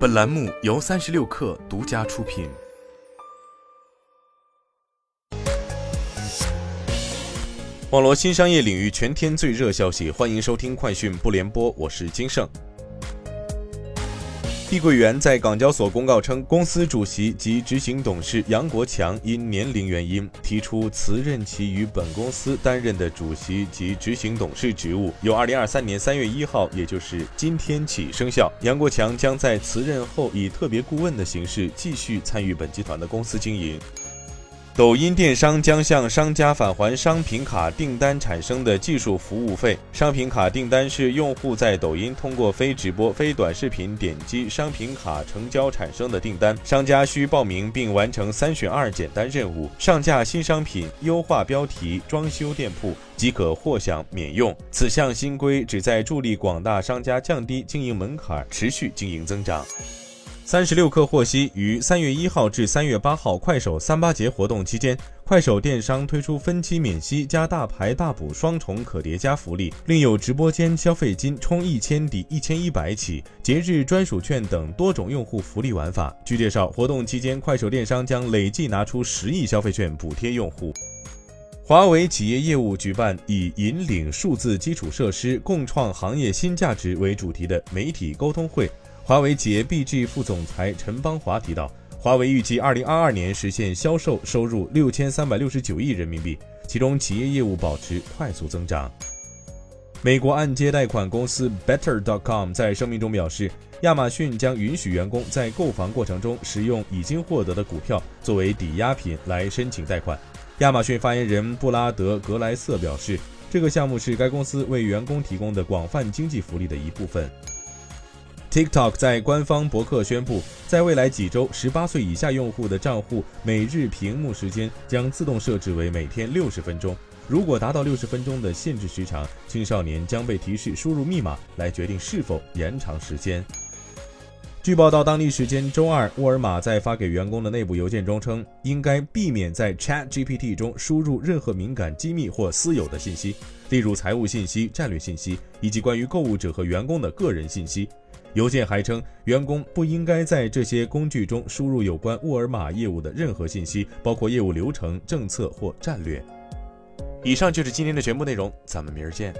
本栏目由三十六氪独家出品。网络新商业领域全天最热消息，欢迎收听快讯不联播，我是金盛。碧桂园在港交所公告称，公司主席及执行董事杨国强因年龄原因提出辞任其与本公司担任的主席及执行董事职务，由二零二三年三月一号，也就是今天起生效。杨国强将在辞任后以特别顾问的形式继续参与本集团的公司经营。抖音电商将向商家返还商品卡订单产生的技术服务费。商品卡订单是用户在抖音通过非直播、非短视频点击商品卡成交产生的订单。商家需报名并完成三选二简单任务，上架新商品、优化标题、装修店铺，即可获享免用。此项新规旨在助力广大商家降低经营门槛，持续经营增长。三十六氪获悉，于三月一号至三月八号快手三八节活动期间，快手电商推出分期免息加大牌大补双重可叠加福利，另有直播间消费金充一千抵一千一百起、节日专属券等多种用户福利玩法。据介绍，活动期间，快手电商将累计拿出十亿消费券补贴用户。华为企业业务举办以“引领数字基础设施，共创行业新价值”为主题的媒体沟通会。华为企业 BG 副总裁陈邦华提到，华为预计2022年实现销售收入6369亿人民币，其中企业业务保持快速增长。美国按揭贷款公司 Better.com 在声明中表示，亚马逊将允许员工在购房过程中使用已经获得的股票作为抵押品来申请贷款。亚马逊发言人布拉德·格莱瑟表示，这个项目是该公司为员工提供的广泛经济福利的一部分。TikTok 在官方博客宣布，在未来几周，十八岁以下用户的账户每日屏幕时间将自动设置为每天六十分钟。如果达到六十分钟的限制时长，青少年将被提示输入密码来决定是否延长时间。据报道，当地时间周二，沃尔玛在发给员工的内部邮件中称，应该避免在 ChatGPT 中输入任何敏感、机密或私有的信息，例如财务信息、战略信息以及关于购物者和员工的个人信息。邮件还称，员工不应该在这些工具中输入有关沃尔玛业务的任何信息，包括业务流程、政策或战略。以上就是今天的全部内容，咱们明儿见。